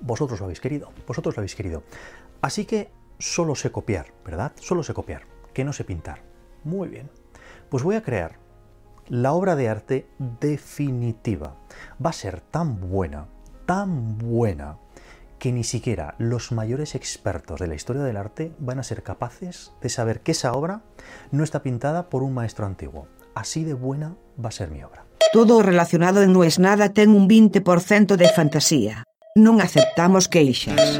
vosotros lo habéis querido, vosotros lo habéis querido. Así que solo sé copiar, ¿verdad? Solo sé copiar, que no sé pintar. Muy bien. Pues voy a crear la obra de arte definitiva. Va a ser tan buena, tan buena, que ni siquiera los mayores expertos de la historia del arte van a ser capaces de saber que esa obra no está pintada por un maestro antiguo. Así de buena va a ser mi obra. Todo relacionado en No es nada ten un 20% de fantasía. Non aceptamos queixas.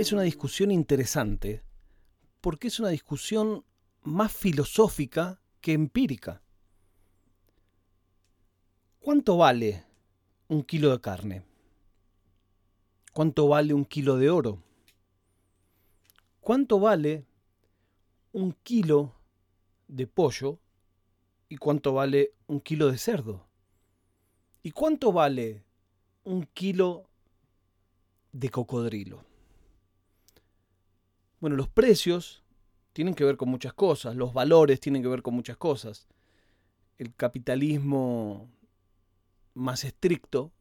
Es una discusión interesante porque es una discusión más filosófica que empírica. ¿Cuánto vale un kilo de carne? ¿Cuánto vale un kilo de oro? ¿Cuánto vale un kilo de pollo y cuánto vale un kilo de cerdo? ¿Y cuánto vale un kilo de cocodrilo? Bueno, los precios tienen que ver con muchas cosas, los valores tienen que ver con muchas cosas. El capitalismo más estricto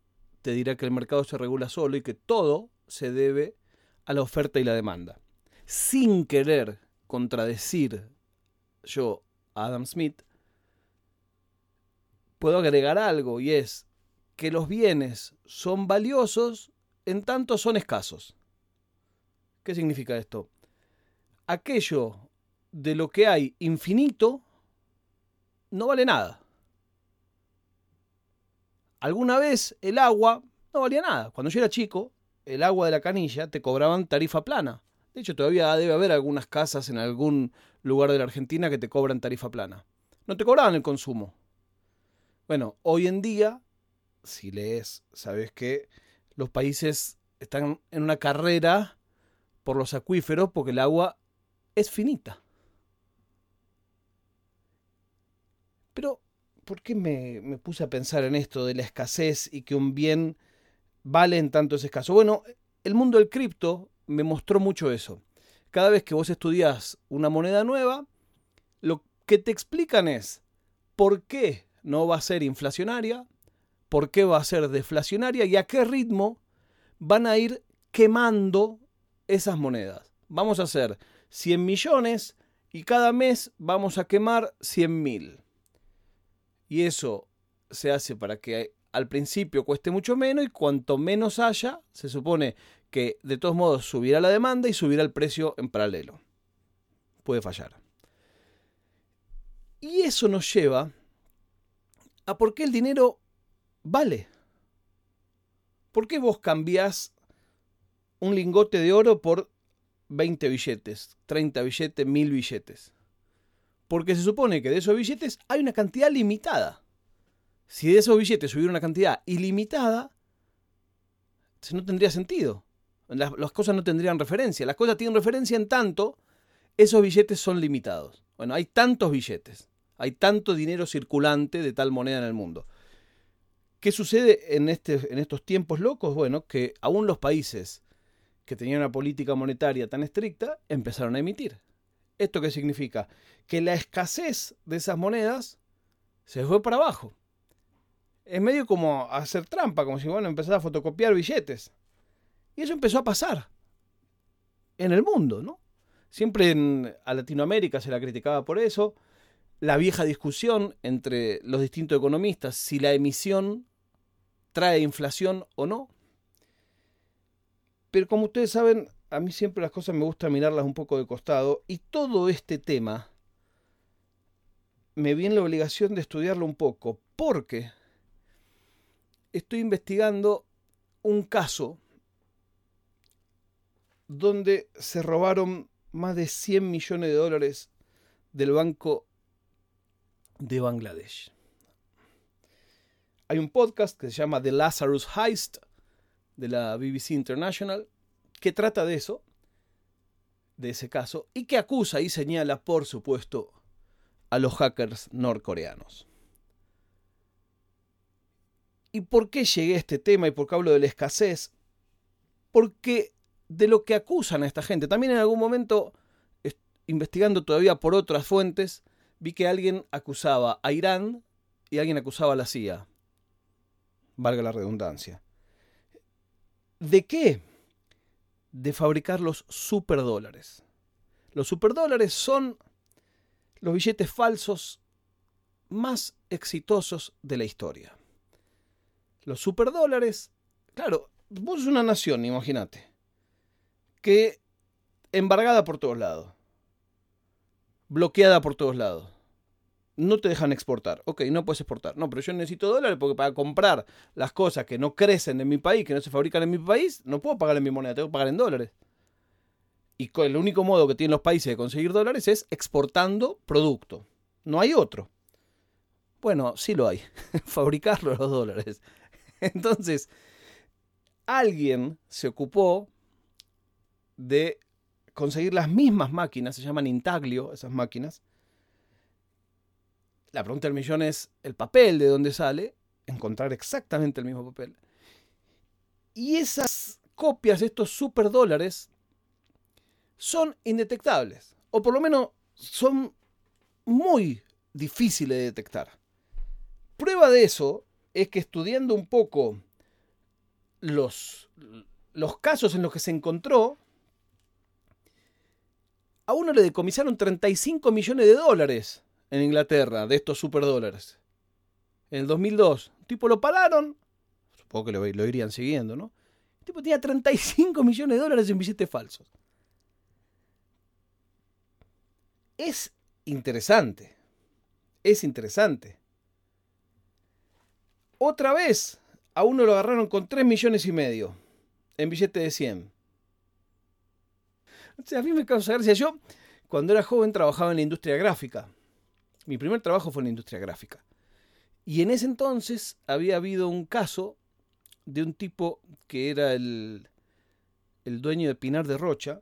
te dirá que el mercado se regula solo y que todo se debe a la oferta y la demanda. Sin querer contradecir yo Adam Smith, puedo agregar algo y es que los bienes son valiosos en tanto son escasos. ¿Qué significa esto? Aquello de lo que hay infinito no vale nada. Alguna vez el agua no valía nada. Cuando yo era chico, el agua de la canilla te cobraban tarifa plana. De hecho, todavía debe haber algunas casas en algún lugar de la Argentina que te cobran tarifa plana. No te cobraban el consumo. Bueno, hoy en día, si lees, sabes que los países están en una carrera por los acuíferos porque el agua es finita. Pero, ¿por qué me, me, puse a pensar en esto de la escasez y que un bien vale en tanto es escaso? Bueno, el mundo del cripto me mostró mucho eso. Cada vez que vos estudias una moneda nueva, lo que te explican es por qué no va a ser inflacionaria, por qué va a ser deflacionaria y a qué ritmo van a ir quemando esas monedas. Vamos a hacer 100 millones y cada mes vamos a quemar 100 mil. Y eso se hace para que al principio cueste mucho menos y cuanto menos haya, se supone que de todos modos subirá la demanda y subirá el precio en paralelo. Puede fallar. Y eso nos lleva a por qué el dinero vale. ¿Por qué vos cambiás un lingote de oro por 20 billetes, 30 billetes, 1000 billetes? Porque se supone que de esos billetes hay una cantidad limitada. Si de esos billetes hubiera una cantidad ilimitada, no tendría sentido. Las, cosas no tendrían referencia. Las cosas tienen referencia en tanto esos billetes son limitados. Bueno, hay tantos billetes. Hay tanto dinero circulante de tal moneda en el mundo. ¿Qué sucede en, este, en estos tiempos locos? Bueno, que aún los países que tenían una política monetaria tan estricta empezaron a emitir. ¿Esto qué significa? Que la escasez de esas monedas se fue para abajo. Es medio como hacer trampa, como si bueno, empezara a fotocopiar billetes. Y eso empezó a pasar en el mundo, ¿no? Siempre en, a Latinoamérica se la criticaba por eso. La vieja discusión entre los distintos economistas si la emisión trae inflación o no. Pero como ustedes saben, a mí siempre las cosas me gusta mirarlas un poco de costado y todo este tema me viene la obligación de estudiarlo un poco porque estoy investigando un caso donde se robaron más de 100 millones de dólares del Banco de Bangladesh. Hay un podcast que se llama The Lazarus Heist de la BBC International que trata de eso, de ese caso, y que acusa y señala, por supuesto, a los hackers norcoreanos. ¿Y por qué llegué a este tema y por qué hablo de la escasez? Porque de lo que acusan a esta gente, también en algún momento, investigando todavía por otras fuentes, vi que alguien acusaba a Irán y alguien acusaba a la CIA. Valga la redundancia. ¿De qué? De fabricar los superdólares. Los superdólares son los billetes falsos más exitosos de la historia. Los superdólares, claro, vos sos una nación, imagínate, que embargada por todos lados, bloqueada por todos lados. No te dejan exportar. Ok, no puedes exportar. No, pero yo necesito dólares porque para comprar las cosas que no crecen en mi país, que no se fabrican en mi país, no puedo pagar en mi moneda, tengo que pagar en dólares. Y el único modo que tienen los países de conseguir dólares es exportando producto. No hay otro. Bueno, sí lo hay. Fabricarlo los dólares. Entonces, alguien se ocupó de conseguir las mismas máquinas, se llaman intaglio esas máquinas. La pregunta del millón es el papel de dónde sale, encontrar exactamente el mismo papel. Y esas copias, estos super dólares, son indetectables, o por lo menos son muy difíciles de detectar. Prueba de eso es que estudiando un poco los, los casos en los que se encontró, a uno le decomisaron 35 millones de dólares en Inglaterra de estos superdólares. En el 2002. El tipo lo pararon. Supongo que lo, irían siguiendo, ¿no? El tipo tenía 35 millones de dólares en billetes falsos. Es interesante. Es interesante. Otra vez, a uno lo agarraron con 3 millones y medio en billete de 100. A mí me causa gracia. Yo, cuando era joven, trabajaba en la industria gráfica. Mi primer trabajo fue en la industria gráfica. Y en ese entonces había habido un caso de un tipo que era el, el dueño de Pinar de Rocha,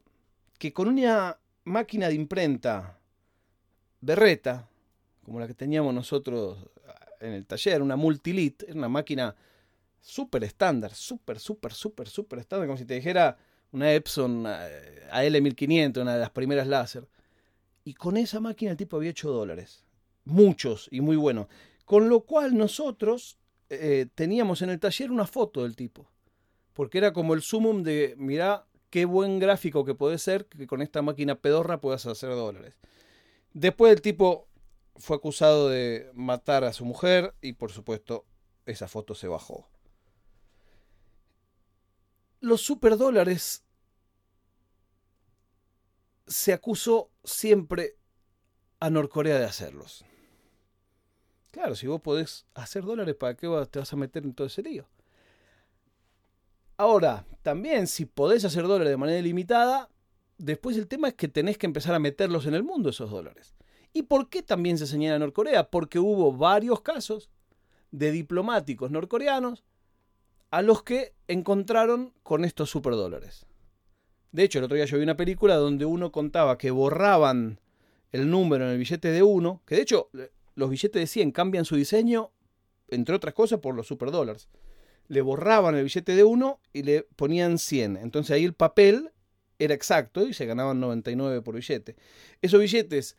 que con una máquina de imprenta berreta, como la que teníamos nosotros en el taller, una Multilit, era una máquina súper estándar, súper, súper, súper, súper estándar, como si te dijera una Epson eh, AL1500, una de las primeras láser. Y con esa máquina el tipo había hecho dólares. Muchos y muy buenos. Con lo cual nosotros eh, teníamos en el taller una foto del tipo. Porque era como el sumum de, mirá qué buen gráfico que puede ser que con esta máquina pedorra puedas hacer dólares. Después el tipo fue acusado de matar a su mujer y por supuesto esa foto se bajó. Los superdólares se acusó siempre a Norcorea de hacerlos. Claro, si vos podés hacer dólares, ¿para qué te vas a meter en todo ese lío? Ahora, también si podés hacer dólares de manera ilimitada, después el tema es que tenés que empezar a meterlos en el mundo esos dólares. ¿Y por qué también se señala Norcorea? Porque hubo varios casos de diplomáticos norcoreanos a los que encontraron con estos superdólares. De hecho, el otro día yo vi una película donde uno contaba que borraban el número en el billete de uno, que de hecho los billetes de 100 cambian su diseño, entre otras cosas, por los superdólares. Le borraban el billete de uno y le ponían 100. Entonces ahí el papel era exacto y se ganaban 99 por billete. Esos billetes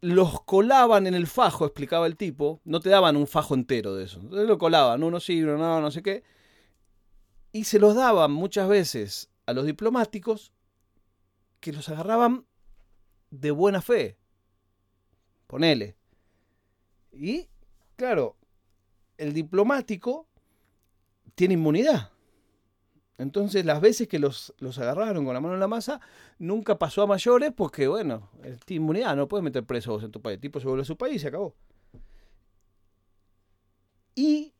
los colaban en el fajo, explicaba el tipo, no te daban un fajo entero de eso, entonces lo colaban, uno sí, uno no, no sé qué, y se los daban muchas veces a los diplomáticos que los agarraban de buena fe, ponele. Y, claro, el diplomático tiene inmunidad. Entonces, las veces que los, los, agarraron con la mano en la masa, nunca pasó a mayores porque, bueno, el inmunidad, no puedes meter presos en tu país. El tipo se vuelve a su país y se acabó. Y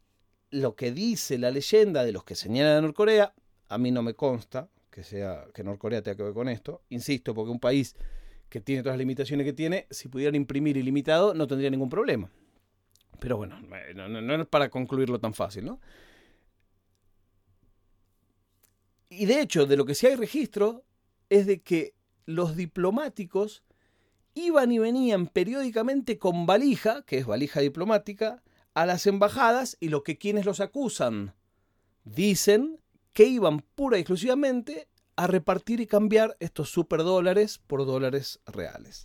lo que dice la leyenda de los que señalan a Norcorea, a mí no me consta que sea que Norcorea tenga que ver con esto. Insisto, porque un país que tiene todas las limitaciones que tiene, si pudieran imprimir ilimitado, no tendría ningún problema. Pero bueno, no, no, no es para concluirlo tan fácil, ¿no? Y de hecho, de lo que sí hay registro es de que los diplomáticos iban y venían periódicamente con valija, que es valija diplomática, a las embajadas y lo que quienes los acusan dicen que iban pura y exclusivamente a repartir y cambiar estos superdólares por dólares reales.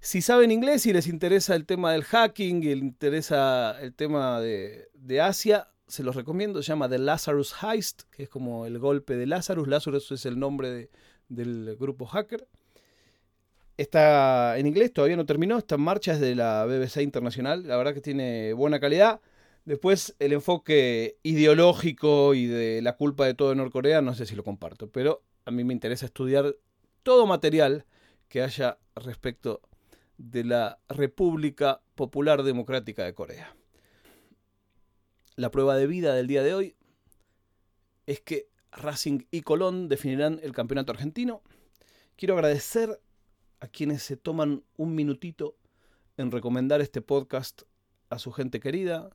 Si saben inglés y les interesa el tema del hacking y les interesa el tema de, de Asia, se los recomiendo. Se llama The Lazarus Heist, que es como el golpe de Lazarus. Lazarus es el nombre de, del grupo hacker. Está en inglés, todavía no terminó, está en marcha desde la BBC Internacional, la verdad que tiene buena calidad. Después el enfoque ideológico y de la culpa de todo en Norcorea, no sé si lo comparto, pero a mí me interesa estudiar todo material que haya respecto de la República Popular Democrática de Corea. La prueba de vida del día de hoy es que Racing y Colón definirán el campeonato argentino. Quiero agradecer a quienes se toman un minutito en recomendar este podcast a su gente querida,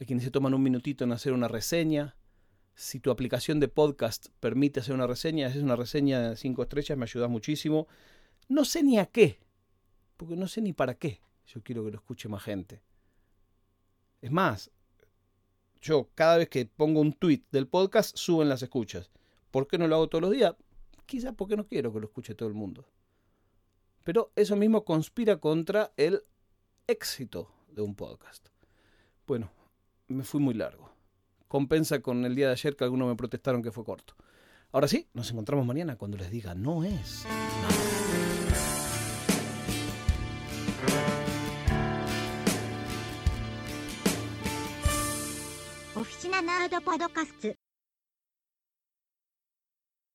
a quienes se toman un minutito en hacer una reseña. Si tu aplicación de podcast permite hacer una reseña, es una reseña de 5 estrellas, me ayuda muchísimo. No sé ni a qué, porque no sé ni para qué. Yo quiero que lo escuche más gente. Es más, yo cada vez que pongo un tweet del podcast suben las escuchas. ¿Por qué no lo hago todos los días? Quizás porque no quiero que lo escuche todo el mundo. Pero eso mismo conspira contra el éxito de un podcast. Bueno, me fui muy largo. Compensa con el día de ayer que algunos me protestaron que fue corto. Ahora sí, nos encontramos mañana cuando les diga no es. Oficina